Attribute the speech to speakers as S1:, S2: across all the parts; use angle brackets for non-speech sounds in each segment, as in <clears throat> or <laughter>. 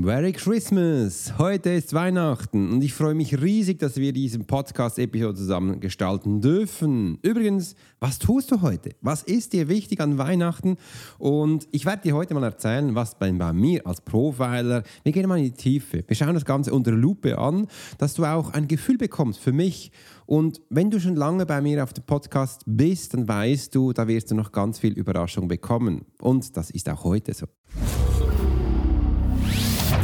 S1: Merry Christmas! Heute ist Weihnachten und ich freue mich riesig, dass wir diesen Podcast-Episode zusammen gestalten dürfen. Übrigens, was tust du heute? Was ist dir wichtig an Weihnachten? Und ich werde dir heute mal erzählen, was bei, bei mir als Profiler, wir gehen mal in die Tiefe. Wir schauen das Ganze unter Lupe an, dass du auch ein Gefühl bekommst für mich. Und wenn du schon lange bei mir auf dem Podcast bist, dann weißt du, da wirst du noch ganz viel Überraschung bekommen. Und das ist auch heute so.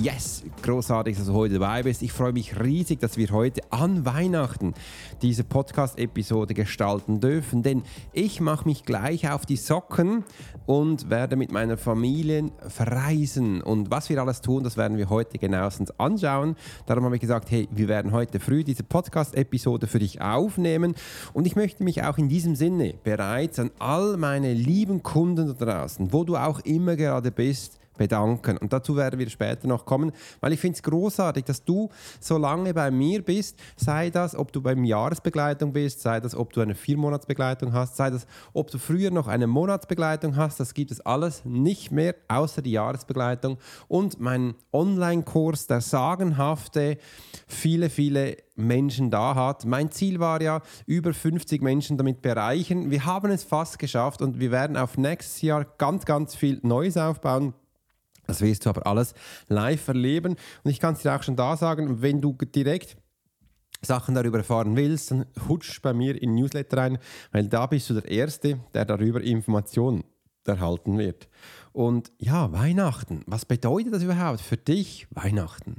S1: Yes, großartig, dass du heute dabei bist. Ich freue mich riesig, dass wir heute an Weihnachten diese Podcast-Episode gestalten dürfen, denn ich mache mich gleich auf die Socken und werde mit meiner Familie verreisen. Und was wir alles tun, das werden wir heute genauestens anschauen. Darum habe ich gesagt, hey, wir werden heute früh diese Podcast-Episode für dich aufnehmen. Und ich möchte mich auch in diesem Sinne bereits an all meine lieben Kunden da draußen, wo du auch immer gerade bist, bedanken. Und dazu werden wir später noch kommen, weil ich finde es großartig, dass du so lange bei mir bist, sei das, ob du beim Jahresbegleitung bist, sei das, ob du eine Viermonatsbegleitung hast, sei das, ob du früher noch eine Monatsbegleitung hast, das gibt es alles nicht mehr, außer die Jahresbegleitung und mein Online-Kurs, der sagenhafte, viele, viele Menschen da hat. Mein Ziel war ja, über 50 Menschen damit bereichen. Wir haben es fast geschafft und wir werden auf nächstes Jahr ganz, ganz viel Neues aufbauen. Das wirst du aber alles live erleben. Und ich kann es dir auch schon da sagen, wenn du direkt Sachen darüber erfahren willst, dann hutsch bei mir in Newsletter rein, weil da bist du der Erste, der darüber Informationen erhalten wird. Und ja, Weihnachten. Was bedeutet das überhaupt für dich, Weihnachten?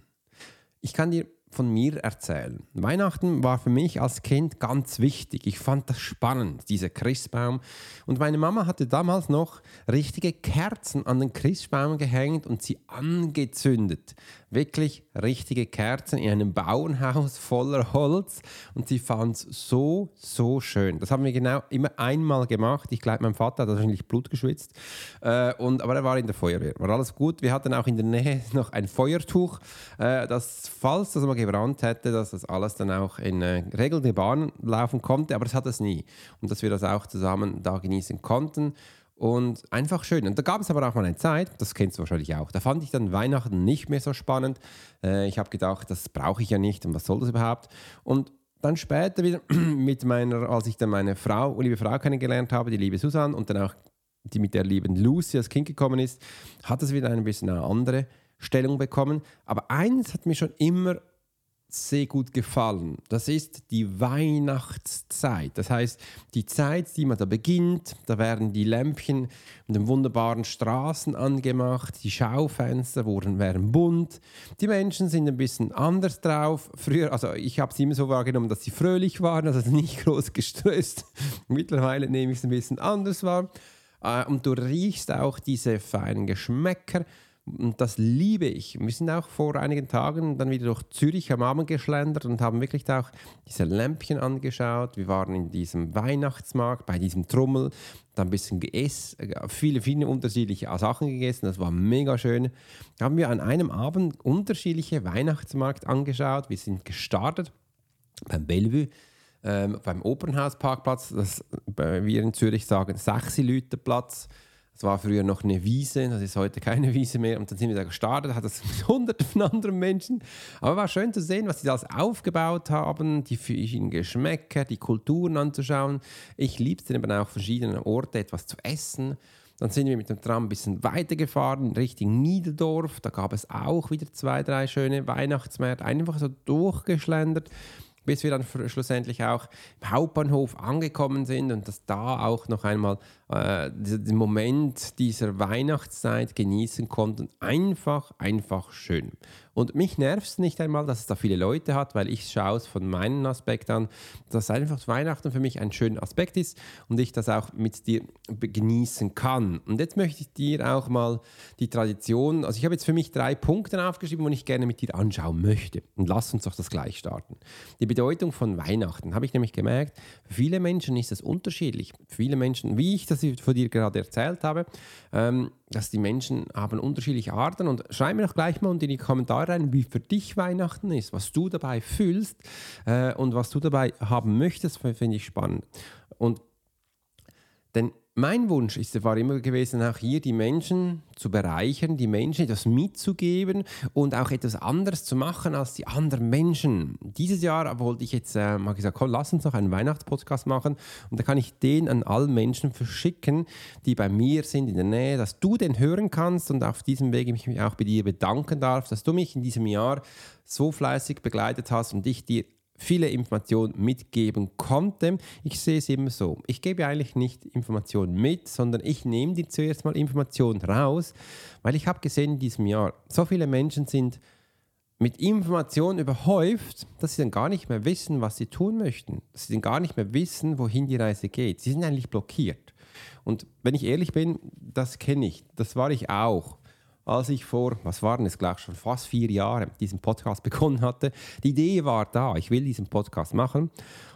S1: Ich kann dir von mir erzählen. Weihnachten war für mich als Kind ganz wichtig. Ich fand das spannend, dieser Christbaum. Und meine Mama hatte damals noch richtige Kerzen an den Christbaum gehängt und sie angezündet wirklich richtige Kerzen in einem Bauernhaus voller Holz und sie fand es so, so schön. Das haben wir genau immer einmal gemacht. Ich glaube, mein Vater hat wahrscheinlich Blut geschwitzt, äh, und, aber er war in der Feuerwehr. War alles gut. Wir hatten auch in der Nähe noch ein Feuertuch, äh, das, falls das mal gebrannt hätte, dass das alles dann auch in äh, geregelte Bahn laufen konnte, aber das hat es nie. Und dass wir das auch zusammen da genießen konnten. Und einfach schön. Und da gab es aber auch mal eine Zeit, das kennst du wahrscheinlich auch, da fand ich dann Weihnachten nicht mehr so spannend. Äh, ich habe gedacht, das brauche ich ja nicht und was soll das überhaupt? Und dann später wieder <clears throat> mit meiner, als ich dann meine Frau, liebe Frau kennengelernt habe, die liebe Susanne und dann auch die mit der lieben Lucy als Kind gekommen ist, hat es wieder ein bisschen eine andere Stellung bekommen. Aber eins hat mir schon immer sehr gut gefallen. Das ist die Weihnachtszeit. Das heißt, die Zeit, die man da beginnt, da werden die Lämpchen mit den wunderbaren Straßen angemacht, die Schaufenster wurden, werden bunt, die Menschen sind ein bisschen anders drauf. Früher, also ich habe es immer so wahrgenommen, dass sie fröhlich waren, also nicht <laughs> groß gestresst. Mittlerweile nehme ich es ein bisschen anders wahr. Äh, und du riechst auch diese feinen Geschmäcker und das liebe ich. Wir sind auch vor einigen Tagen dann wieder durch Zürich am Abend geschlendert und haben wirklich auch diese Lämpchen angeschaut. Wir waren in diesem Weihnachtsmarkt, bei diesem Trommel, da ein bisschen gegessen, viele, viele unterschiedliche Sachen gegessen. Das war mega schön. Da haben wir an einem Abend unterschiedliche Weihnachtsmarkt angeschaut. Wir sind gestartet beim Bellevue. Ähm, beim Opernhausparkplatz, das wir in Zürich sagen, Sechsi-Lüterplatz. platz es war früher noch eine Wiese, das ist heute keine <laughs> Wiese mehr. Und dann sind wir da gestartet, hat das <laughs> mit hunderten von anderen Menschen. Aber war schön zu sehen, was sie alles aufgebaut haben, die verschiedenen Geschmäcker, die Kulturen anzuschauen. Ich liebe es eben auch verschiedene Orte etwas zu essen. Dann sind wir mit dem Tram ein bisschen weitergefahren, Richtung Niederdorf. Da gab es auch wieder zwei, drei schöne Weihnachtsmärkte. Einfach so durchgeschlendert. bis wir dann schlussendlich auch im Hauptbahnhof angekommen sind und dass da auch noch einmal äh, den Moment dieser Weihnachtszeit genießen konnten. Einfach, einfach schön. Und mich nervt es nicht einmal, dass es da viele Leute hat, weil ich schaue es von meinem Aspekt an, dass einfach Weihnachten für mich ein schöner Aspekt ist und ich das auch mit dir genießen kann. Und jetzt möchte ich dir auch mal die Tradition, also ich habe jetzt für mich drei Punkte aufgeschrieben, die ich gerne mit dir anschauen möchte. Und lass uns doch das gleich starten. Die Bedeutung von Weihnachten habe ich nämlich gemerkt, für viele Menschen ist es unterschiedlich. Viele Menschen, wie ich das von dir gerade erzählt habe, ähm, dass die Menschen haben unterschiedliche Arten und schreib mir doch gleich mal unter die Kommentare rein, wie für dich Weihnachten ist, was du dabei fühlst äh, und was du dabei haben möchtest, finde ich spannend. Und denn mein Wunsch ist, war immer gewesen, auch hier die Menschen zu bereichern, die Menschen etwas mitzugeben und auch etwas anderes zu machen als die anderen Menschen. Dieses Jahr wollte ich jetzt äh, mal gesagt, komm, lass uns noch einen Weihnachtspodcast machen und da kann ich den an alle Menschen verschicken, die bei mir sind in der Nähe, dass du den hören kannst und auf diesem Weg ich mich auch bei dir bedanken darf, dass du mich in diesem Jahr so fleißig begleitet hast und ich dir viele Informationen mitgeben konnte. Ich sehe es immer so. Ich gebe eigentlich nicht Informationen mit, sondern ich nehme dir zuerst mal Informationen raus, weil ich habe gesehen in diesem Jahr, so viele Menschen sind mit Informationen überhäuft, dass sie dann gar nicht mehr wissen, was sie tun möchten. Dass sie dann gar nicht mehr wissen, wohin die Reise geht. Sie sind eigentlich blockiert. Und wenn ich ehrlich bin, das kenne ich. Das war ich auch als ich vor, was waren es gleich schon fast vier Jahre, diesen Podcast <laughs> begonnen hatte. Die Idee war da, ich will diesen Podcast machen.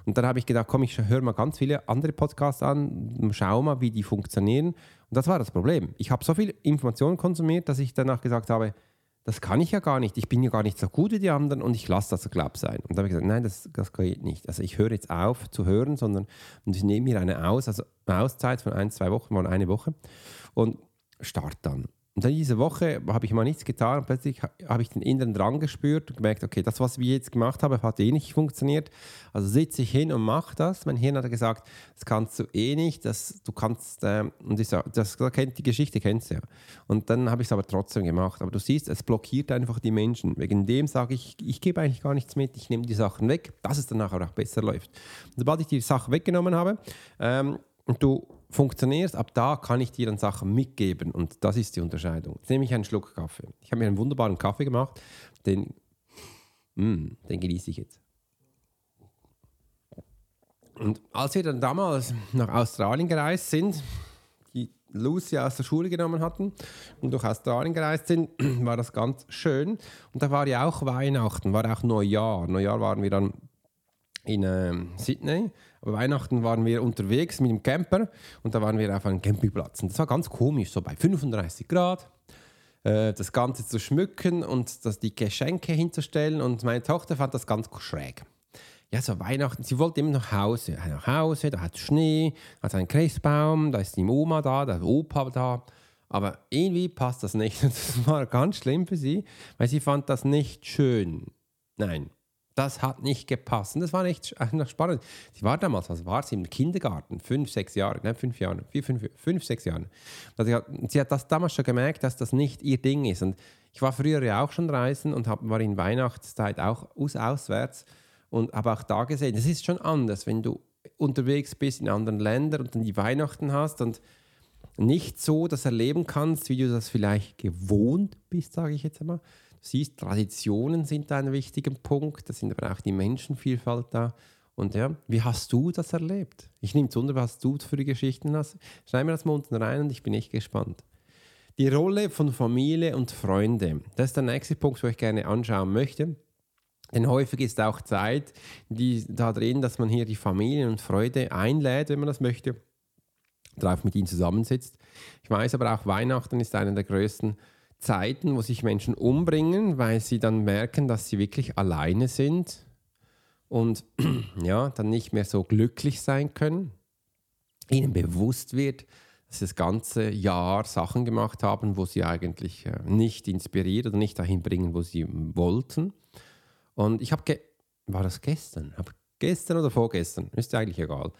S1: Und dann habe ich gedacht, komm, ich höre mal ganz viele andere Podcasts an, schau mal, wie die funktionieren. Und das war das Problem. Ich habe so viel Informationen konsumiert, dass ich danach gesagt habe, das kann ich ja gar nicht. Ich bin ja gar nicht so gut wie die anderen und ich lasse das so glaub sein. Und da habe ich gesagt, nein, das, das geht nicht. Also ich höre jetzt auf zu hören, sondern und ich nehme mir eine Aus, also eine Auszeit von ein, zwei Wochen, mal eine Woche und starte dann. Und dann diese Woche habe ich mal nichts getan und plötzlich habe ich den inneren Drang gespürt und gemerkt, okay, das, was wir jetzt gemacht haben, hat eh nicht funktioniert. Also sitze ich hin und mache das. Mein Hirn hat gesagt, das kannst du eh nicht, das, du kannst, äh, und ich sage, das, kennt, die Geschichte kennst du ja. Und dann habe ich es aber trotzdem gemacht. Aber du siehst, es blockiert einfach die Menschen. Wegen dem sage ich, ich gebe eigentlich gar nichts mit, ich nehme die Sachen weg, dass es dann nachher auch besser läuft. Und sobald ich die Sache weggenommen habe, ähm, und du funktionierst, ab da kann ich dir dann Sachen mitgeben und das ist die Unterscheidung. Jetzt nehme ich einen Schluck Kaffee. Ich habe mir einen wunderbaren Kaffee gemacht, den, mm, den genieße ich jetzt. Und als wir dann damals nach Australien gereist sind, die Lucy aus der Schule genommen hatten und durch Australien gereist sind, <clears throat> war das ganz schön. Und da war ja auch Weihnachten, war auch Neujahr. Neujahr waren wir dann in äh, Sydney Weihnachten waren wir unterwegs mit dem Camper und da waren wir auf einem Campingplatz. Und das war ganz komisch, so bei 35 Grad äh, das Ganze zu schmücken und das, die Geschenke hinzustellen. Und meine Tochter fand das ganz schräg. Ja, so Weihnachten, sie wollte immer nach Hause. Nach Hause, da hat Schnee, da hat einen Christbaum, da ist die Oma da, da ist Opa da. Aber irgendwie passt das nicht. <laughs> Das war ganz schlimm für sie, weil sie fand das nicht schön. Nein, das hat nicht gepasst. Und das war echt spannend. Sie war damals, was war sie im Kindergarten? Fünf, sechs Jahre, nein, fünf Jahre, vier, fünf, fünf sechs Jahre. Also sie hat das damals schon gemerkt, dass das nicht ihr Ding ist. Und ich war früher ja auch schon reisen und hab, war in Weihnachtszeit auch aus, auswärts und habe auch da gesehen, das ist schon anders, wenn du unterwegs bist in anderen Ländern und dann die Weihnachten hast und nicht so das erleben kannst, wie du das vielleicht gewohnt bist, sage ich jetzt einmal siehst, Traditionen sind ein wichtiger Punkt, da sind aber auch die Menschenvielfalt da. Und ja, wie hast du das erlebt? Ich nehme es wunder, was du für die Geschichten hast. Schreib mir das mal unten rein und ich bin echt gespannt. Die Rolle von Familie und Freunde, das ist der nächste Punkt, wo ich gerne anschauen möchte. Denn häufig ist auch Zeit die, da drin, dass man hier die Familie und Freude einlädt, wenn man das möchte, darauf mit ihnen zusammensitzt. Ich weiß aber auch, Weihnachten ist einer der größten Zeiten, wo sich Menschen umbringen, weil sie dann merken, dass sie wirklich alleine sind und <clears throat> ja, dann nicht mehr so glücklich sein können. Ihnen bewusst wird, dass sie das ganze Jahr Sachen gemacht haben, wo sie eigentlich äh, nicht inspiriert oder nicht dahin bringen, wo sie wollten. Und ich habe, war das gestern? Hab gestern oder vorgestern? Ist eigentlich egal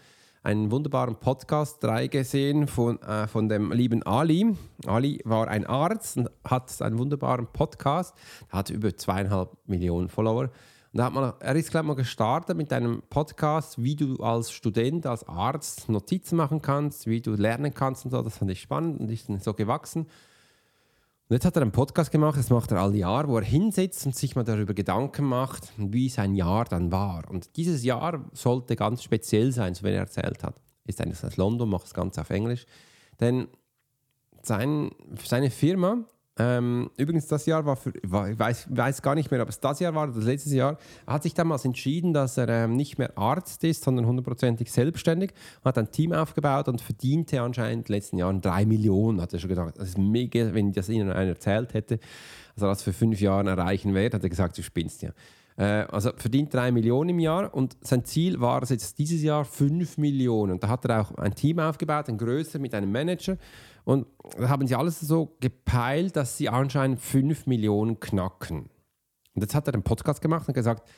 S1: einen wunderbaren Podcast 3 gesehen von, äh, von dem lieben Ali. Ali war ein Arzt und hat einen wunderbaren Podcast, hat über zweieinhalb Millionen Follower. Und da hat man, er ist, glaube ich, mal gestartet mit einem Podcast, wie du als Student, als Arzt Notizen machen kannst, wie du lernen kannst und so. Das fand ich spannend und ist dann so gewachsen. Und jetzt hat er einen Podcast gemacht, das macht er all Jahr, wo er hinsetzt und sich mal darüber Gedanken macht, wie sein Jahr dann war. Und dieses Jahr sollte ganz speziell sein, so wie er erzählt hat. Ist eigentlich aus London, macht das Ganze auf Englisch. Denn sein, seine Firma ähm, übrigens, das Jahr war, für, war ich weiß, weiß, gar nicht mehr, ob es das Jahr war oder das letzte Jahr. Hat sich damals entschieden, dass er ähm, nicht mehr Arzt ist, sondern hundertprozentig selbstständig. Hat ein Team aufgebaut und verdiente anscheinend in den letzten Jahren drei Millionen. Hat er schon gedacht, das ist mega, wenn das Ihnen einer erzählt hätte, dass er das für fünf Jahre erreichen wird, hat er gesagt, du spinnst ja. Äh, also verdient drei Millionen im Jahr und sein Ziel war es jetzt dieses Jahr fünf Millionen. Und da hat er auch ein Team aufgebaut, ein größer mit einem Manager. Und da haben sie alles so gepeilt, dass sie anscheinend 5 Millionen knacken. Und jetzt hat er einen Podcast gemacht und gesagt,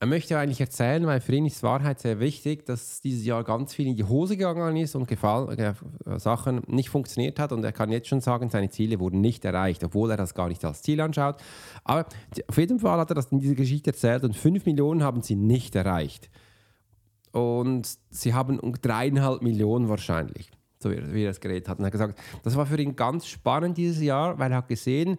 S1: er möchte eigentlich erzählen, weil für ihn ist Wahrheit sehr wichtig, dass dieses Jahr ganz viel in die Hose gegangen ist und Gefall, äh, Sachen nicht funktioniert hat. Und er kann jetzt schon sagen, seine Ziele wurden nicht erreicht, obwohl er das gar nicht als Ziel anschaut. Aber auf jeden Fall hat er das in dieser Geschichte erzählt und 5 Millionen haben sie nicht erreicht. Und sie haben um dreieinhalb Millionen wahrscheinlich so wie, er das geredet hat. Und er hat gesagt, das war für ihn ganz spannend dieses Jahr, weil er hat gesehen,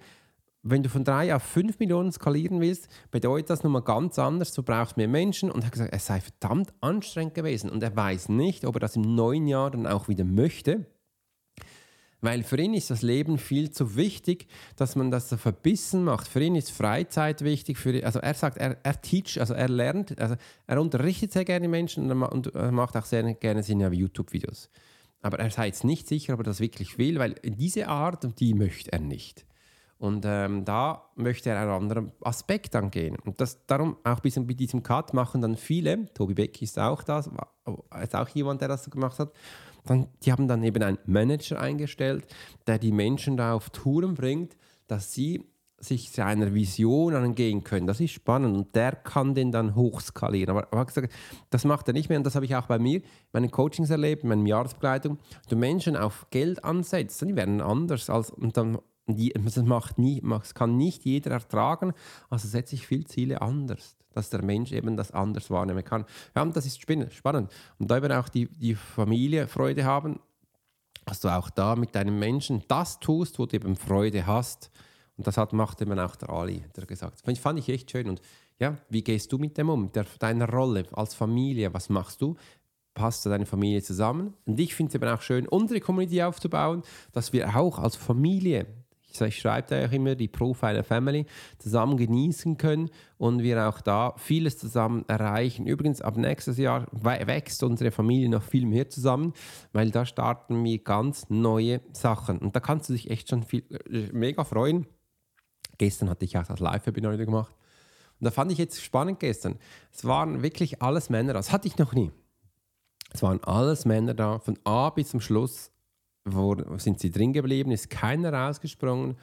S1: wenn du von drei auf fünf Millionen skalieren willst, bedeutet das nochmal ganz anders. Du brauchst mehr Menschen. Und er hat gesagt, es sei verdammt anstrengend gewesen. Und er weiß nicht, ob er das im neuen Jahr dann auch wieder möchte. Weil für ihn ist das Leben viel zu wichtig, dass man das so verbissen macht. Für ihn ist Freizeit wichtig. Für, also er sagt, er, er teach, also er lernt, also er unterrichtet sehr gerne Menschen und und er macht auch sehr gerne seine YouTube-Videos. Aber er sei jetzt nicht sicher, ob er das wirklich will, weil diese Art, die möchte er nicht. Und ähm, da möchte er einen anderen Aspekt angehen. Und das, darum auch bisschen mit diesem Cut machen dann viele, Tobi Beck ist auch das, ist auch jemand, der das so gemacht hat, dann, die haben dann eben einen Manager eingestellt, der die Menschen da auf Touren bringt, dass sie sich seiner Vision angehen können. Das ist spannend und der kann den dann hochskalieren. Aber, aber gesagt, das macht er nicht mehr und das habe ich auch bei mir, in meinen Coachings erlebt, in meiner Jahresbegleitung. Du Menschen auf Geld ansetzt, die werden anders als und dann die, das macht nie, das kann nicht jeder ertragen, also setze ich viele Ziele anders, dass der Mensch eben das anders wahrnehmen kann. Ja, und das ist spannend. Und da eben auch die, die Familie Freude haben, dass du auch da mit deinen Menschen das tust, wo du eben Freude hast und das hat, macht eben auch der Ali, der gesagt. Das fand ich echt schön. Und ja, wie gehst du mit dem um, der, deiner Rolle als Familie? Was machst du? Passt du deine Familie zusammen? Und ich finde es eben auch schön, unsere Community aufzubauen, dass wir auch als Familie, ich schreibe da auch immer, die Profiler Family, zusammen genießen können und wir auch da vieles zusammen erreichen. Übrigens, ab nächstes Jahr wächst unsere Familie noch viel mehr zusammen, weil da starten wir ganz neue Sachen. Und da kannst du dich echt schon viel, äh, mega freuen Gestern hatte ich auch das Live-Webinar wieder gemacht. Und da fand ich jetzt spannend gestern. Es waren wirklich alles Männer, das hatte ich noch nie. Es waren alles Männer da, von A bis zum Schluss wo sind sie drin geblieben, ist keiner rausgesprungen.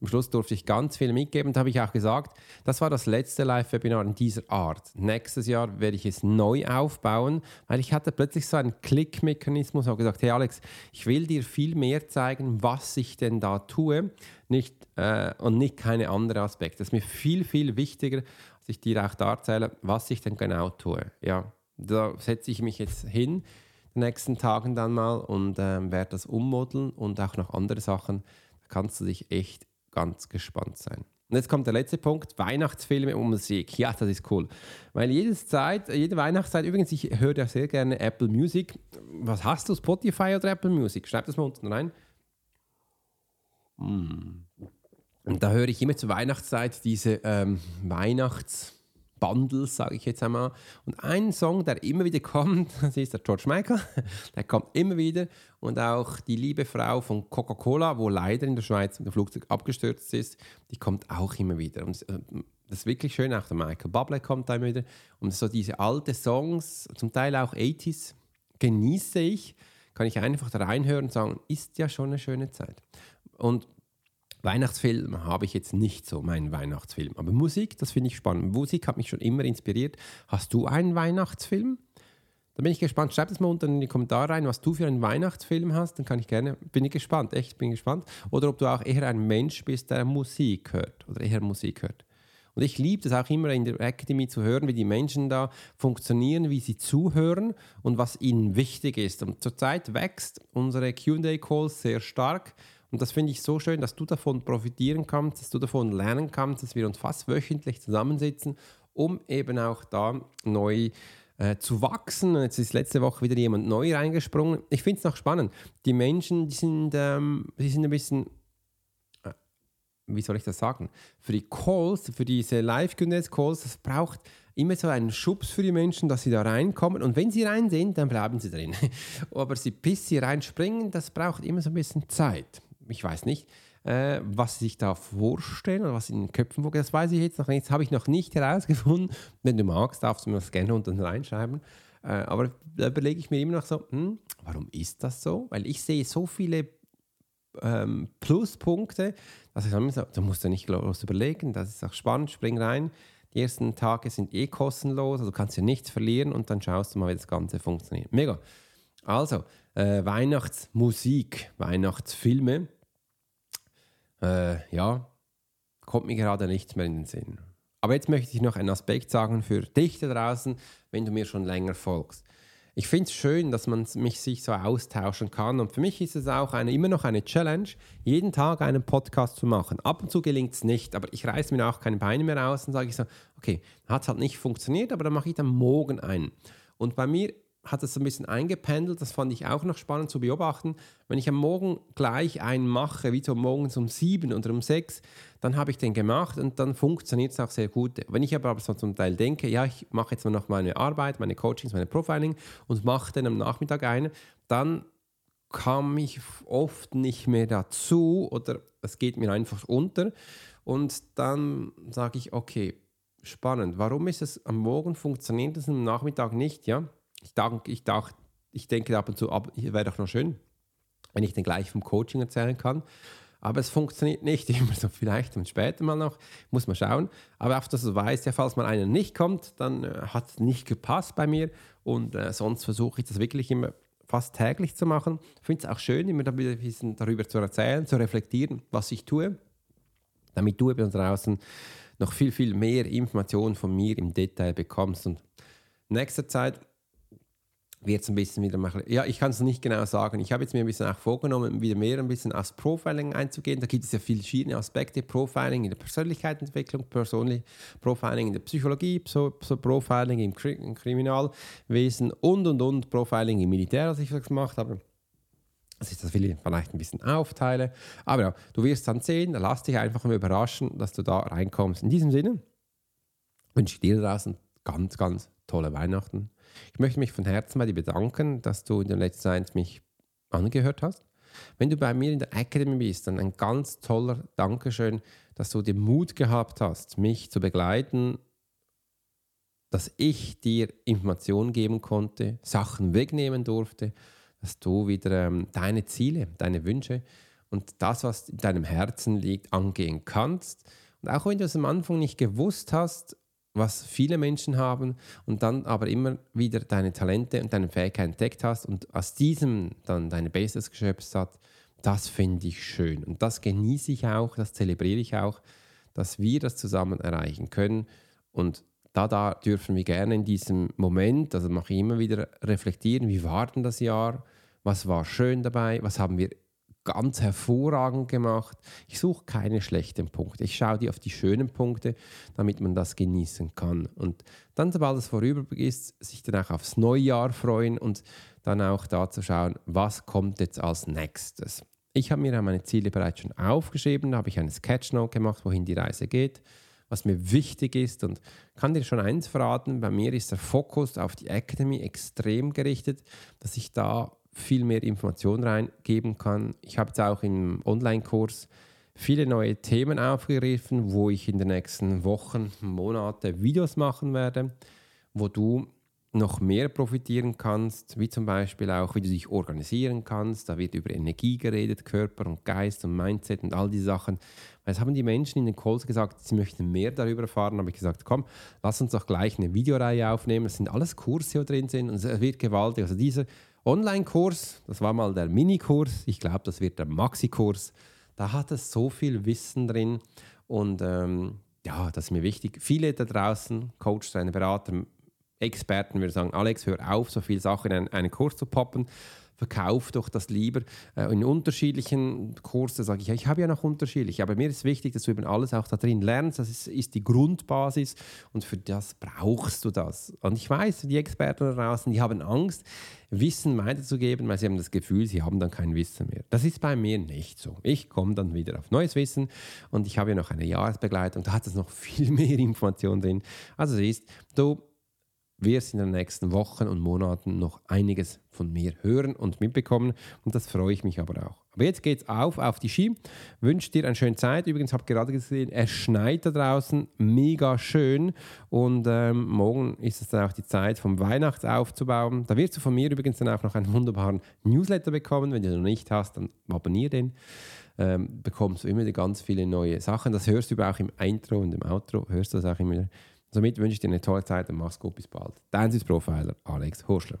S1: Am Schluss durfte ich ganz viel mitgeben. Da habe ich auch gesagt, das war das letzte Live-Webinar in dieser Art. Nächstes Jahr werde ich es neu aufbauen, weil ich hatte plötzlich so einen Klickmechanismus und gesagt, hey Alex, ich will dir viel mehr zeigen, was ich denn da tue nicht, äh, und nicht keine anderen Aspekte. Das ist mir viel, viel wichtiger, dass ich dir auch da was ich denn genau tue. Ja, da setze ich mich jetzt hin den nächsten Tagen dann mal und ähm, werde das ummodeln und auch noch andere Sachen. Da kannst du dich echt ganz gespannt sein. Und jetzt kommt der letzte Punkt, Weihnachtsfilme und Musik. Ja, das ist cool. Weil jedes Zeit, jede Weihnachtszeit, übrigens, ich höre ja sehr gerne Apple Music. Was hast du, Spotify oder Apple Music? Schreib das mal unten rein. Mm. Und da höre ich immer zur Weihnachtszeit diese ähm, Weihnachts- Bundles, sage ich jetzt einmal. Und ein Song, der immer wieder kommt, <laughs> das ist der George Michael. Der kommt immer wieder. Und auch die liebe Frau von Coca-Cola, wo leider in der Schweiz mit dem Flugzeug abgestürzt ist, die kommt auch immer wieder. Und äh, das ist wirklich schön. Auch der Michael Bublé kommt da immer wieder. Und so diese alten Songs, zum Teil auch 80s, genieße ich. Kann ich einfach da reinhören und sagen, ist ja schon eine schöne Zeit. Und Weihnachtsfilm habe ich jetzt nicht so, meinen Weihnachtsfilm. Aber Musik, das finde ich spannend. Musik hat mich schon immer inspiriert. Hast du einen Weihnachtsfilm? Da bin ich gespannt. Schreib das mal unten in die Kommentare rein, was du für einen Weihnachtsfilm hast. Dann kann ich gerne, bin ich gespannt, echt bin gespannt. Oder ob du auch eher ein Mensch bist, der Musik hört oder eher Musik hört. Und ich liebe es auch immer in der Academy zu hören, wie die Menschen da funktionieren, wie sie zuhören und was ihnen wichtig ist. Und zurzeit wächst unsere QA-Calls sehr stark. Und das finde ich so schön, dass du davon profitieren kannst, dass du davon lernen kannst, dass wir uns fast wöchentlich zusammensitzen, um eben auch da neu äh, zu wachsen. Jetzt ist letzte Woche wieder jemand neu reingesprungen. Ich finde es noch spannend. Die Menschen, die sind, ähm, die sind ein bisschen äh, wie soll ich das sagen, für die Calls, für diese Live-Calls, das braucht immer so einen Schubs für die Menschen, dass sie da reinkommen. Und wenn sie rein sind, dann bleiben sie drin. <laughs> Aber sie, bis sie reinspringen, das braucht immer so ein bisschen Zeit ich weiß nicht, äh, was sie sich da vorstellen oder was in den Köpfen vorgeht. Das weiß ich jetzt noch nicht. Das habe ich noch nicht herausgefunden. Wenn du magst, darfst du mir das gerne unten reinschreiben. Äh, aber da überlege ich mir immer noch so, hm, warum ist das so? Weil ich sehe so viele ähm, Pluspunkte, dass ich dann so, du musst ja nicht groß überlegen, das ist auch spannend, spring rein. Die ersten Tage sind eh kostenlos, also du kannst ja nichts verlieren und dann schaust du mal, wie das Ganze funktioniert. Mega. Also, äh, Weihnachtsmusik, Weihnachtsfilme äh, ja, kommt mir gerade nichts mehr in den Sinn. Aber jetzt möchte ich noch einen Aspekt sagen für dich da draußen, wenn du mir schon länger folgst. Ich finde es schön, dass man mich sich so austauschen kann. Und für mich ist es auch eine, immer noch eine Challenge, jeden Tag einen Podcast zu machen. Ab und zu gelingt es nicht, aber ich reiße mir auch keine Beine mehr aus und sage ich so, okay, hat es halt nicht funktioniert, aber dann mache ich dann morgen einen. Und bei mir hat es ein bisschen eingependelt. Das fand ich auch noch spannend zu beobachten. Wenn ich am Morgen gleich einen mache, wie so morgens um sieben oder um sechs, dann habe ich den gemacht und dann funktioniert es auch sehr gut. Wenn ich aber so zum Teil denke, ja, ich mache jetzt mal noch meine Arbeit, meine Coachings, meine Profiling und mache dann am Nachmittag einen, dann kam ich oft nicht mehr dazu oder es geht mir einfach unter. Und dann sage ich, okay, spannend. Warum ist es am Morgen funktioniert es am Nachmittag nicht? Ja, ich, denke, ich, dachte, ich denke ab und zu, wäre doch noch schön, wenn ich den gleich vom Coaching erzählen kann. Aber es funktioniert nicht <laughs> immer so, vielleicht und später mal noch, muss man schauen. Aber auf das du weißt, ja, falls mal einer nicht kommt, dann äh, hat es nicht gepasst bei mir und äh, sonst versuche ich das wirklich immer fast täglich zu machen. Ich finde es auch schön, immer ein bisschen darüber zu erzählen, zu reflektieren, was ich tue, damit du eben draußen noch viel, viel mehr Informationen von mir im Detail bekommst. Und in nächster Zeit wird es ein bisschen wieder machen. Ja, ich kann es nicht genau sagen. Ich habe jetzt mir ein bisschen auch vorgenommen, wieder mehr ein bisschen aufs Profiling einzugehen. Da gibt es ja viele verschiedene Aspekte. Profiling in der Persönlichkeitsentwicklung, Persönlich Profiling in der Psychologie, Pro Profiling im, Kri im, Kriminalwesen und und und Profiling im Militär, als ich das gemacht habe. Das ist das will ich vielleicht ein bisschen aufteile. Aber ja, du wirst dann sehen, lass dich einfach mal überraschen, dass du da reinkommst. In diesem Sinne wünsche ich dir draußen ganz, ganz tolle Weihnachten ich möchte mich von Herzen bei dir bedanken, dass du in der letzten Zeit mich angehört hast. Wenn du bei mir in der Academy bist, dann ein ganz toller Dankeschön, dass du den Mut gehabt hast, mich zu begleiten, dass ich dir Informationen geben konnte, Sachen wegnehmen durfte, dass du wieder ähm, deine Ziele, deine Wünsche und das, was in deinem Herzen liegt, angehen kannst. Und auch wenn du es am Anfang nicht gewusst hast, was viele Menschen haben und dann aber immer wieder deine Talente und deine Fähigkeiten entdeckt hast und aus diesem dann deine Basis geschöpft hast, das finde ich schön. Und das genieße ich auch, das zelebriere ich auch, dass wir das zusammen erreichen können. Und da, da dürfen wir gerne in diesem Moment, also mache ich immer wieder reflektieren, wie war denn das Jahr, was war schön dabei, was haben wir ganz hervorragend gemacht. Ich suche keine schlechten Punkte. Ich schaue die auf die schönen Punkte, damit man das genießen kann. Und dann, sobald es vorüber ist, sich dann auch aufs Neujahr freuen und dann auch da zu schauen, was kommt jetzt als nächstes. Ich habe mir meine Ziele bereits schon aufgeschrieben, habe ich eine Sketchnote gemacht, wohin die Reise geht, was mir wichtig ist und kann dir schon eins verraten, bei mir ist der Fokus auf die Academy extrem gerichtet, dass ich da viel mehr Informationen reingeben kann. Ich habe jetzt auch im Online-Kurs viele neue Themen aufgegriffen, wo ich in den nächsten Wochen, Monaten Videos machen werde, wo du noch mehr profitieren kannst, wie zum Beispiel auch, wie du dich organisieren kannst. Da wird über Energie geredet, Körper und Geist und Mindset und all diese Sachen. Es haben die Menschen in den Calls gesagt, sie möchten mehr darüber erfahren. Da habe ich gesagt, komm, lass uns doch gleich eine Videoreihe aufnehmen. Es sind alles Kurse, die drin sind und es wird gewaltig. Also dieser Online-Kurs, das war mal der Minikurs, ich glaube, das wird der Maxi-Kurs. Da hat es so viel Wissen drin und ähm, ja, das ist mir wichtig. Viele da draußen, Coach, seine Berater, Experten würden sagen, Alex, hör auf, so viele Sachen in einen, einen Kurs zu poppen verkauf doch das lieber äh, in unterschiedlichen Kursen, sage ich, ja, ich habe ja noch unterschiedliche, aber mir ist wichtig, dass du eben alles auch da drin lernst, das ist, ist die Grundbasis und für das brauchst du das. Und ich weiß, die Experten da draußen, die haben Angst, Wissen weiterzugeben, weil sie haben das Gefühl, sie haben dann kein Wissen mehr. Das ist bei mir nicht so. Ich komme dann wieder auf neues Wissen und ich habe ja noch eine Jahresbegleitung, da hat es noch <laughs> viel mehr Informationen drin. Also siehst du, wirst in den nächsten Wochen und Monaten noch einiges von mir hören und mitbekommen und das freue ich mich aber auch. Aber jetzt geht's auf auf die Ski. Wünsche dir eine schöne Zeit. Übrigens habe gerade gesehen, es schneit da draußen, mega schön und ähm, morgen ist es dann auch die Zeit vom Weihnachts aufzubauen. Da wirst du von mir übrigens dann auch noch einen wunderbaren Newsletter bekommen. Wenn du noch nicht hast, dann abonniere den. Ähm, bekommst du immer ganz viele neue Sachen. Das hörst du auch im Intro und im Outro, hörst du das auch immer wieder. Somit wünsche ich dir eine tolle Zeit und mach's gut, bis bald. Dein Profiler Alex Horschler.